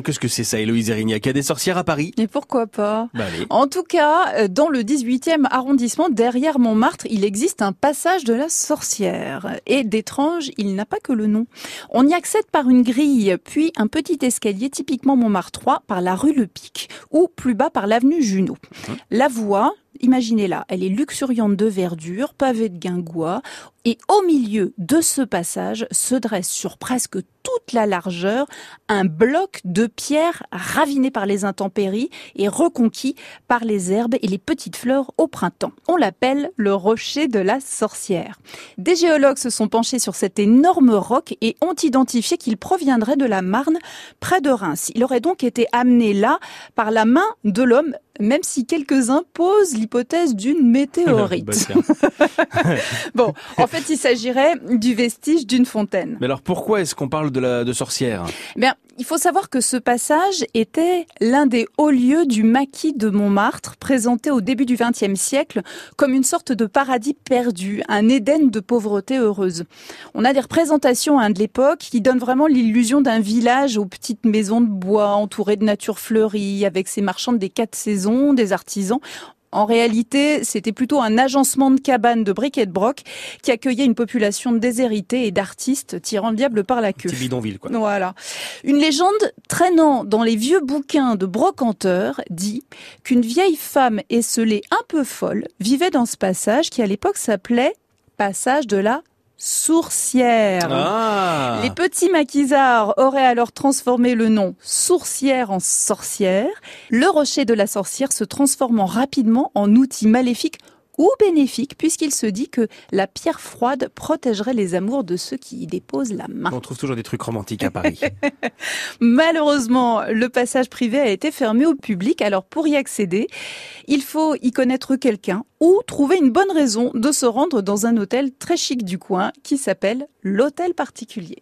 Hum, Qu'est-ce que c'est ça, Héloïse Erignac Il y a des sorcières à Paris Et pourquoi pas Bah. En tout cas, euh, dans le 18e arrondissement, derrière Montmartre, il existe un passage de la sorcière. Et d'étrange, il n'a pas que le nom. On y accède par une grille, puis un petit escalier typiquement Montmartrois par la rue Le Pic, ou plus bas par l'avenue Junot. La voie, imaginez-la, elle est luxuriante de verdure, pavée de guingois, et au milieu de ce passage se dresse sur presque toute la largeur un bloc de pierre raviné par les intempéries et reconquis par les herbes et les petites fleurs au printemps. On l'appelle le rocher de la sorcière. Des géologues se sont penchés sur cet énorme roc et ont identifié qu'il proviendrait de la Marne, près de Reims. Il aurait donc été amené là par la main de l'homme, même si quelques-uns posent l'hypothèse d'une météorite. Bah. Bon, en fait, il s'agirait du vestige d'une fontaine. Mais alors pourquoi est-ce qu'on parle de la de sorcière? Bien, il faut savoir que ce passage était l'un des hauts lieux du maquis de Montmartre, présenté au début du XXe siècle comme une sorte de paradis perdu, un Éden de pauvreté heureuse. On a des représentations hein, de l'époque qui donnent vraiment l'illusion d'un village aux petites maisons de bois entourées de nature fleurie, avec ses marchands des quatre saisons, des artisans. En réalité, c'était plutôt un agencement de cabanes de briques et de broc qui accueillait une population de déshérités et d'artistes tirant le diable par la queue. Petit bidonville quoi. Voilà. Une légende traînant dans les vieux bouquins de brocanteurs dit qu'une vieille femme esselée un peu folle vivait dans ce passage qui à l'époque s'appelait passage de la sourcière. Ah Les petits maquisards auraient alors transformé le nom sourcière en sorcière, le rocher de la sorcière se transformant rapidement en outil maléfique ou bénéfique puisqu'il se dit que la pierre froide protégerait les amours de ceux qui y déposent la main. On trouve toujours des trucs romantiques à Paris. Malheureusement, le passage privé a été fermé au public, alors pour y accéder, il faut y connaître quelqu'un ou trouver une bonne raison de se rendre dans un hôtel très chic du coin qui s'appelle l'hôtel particulier.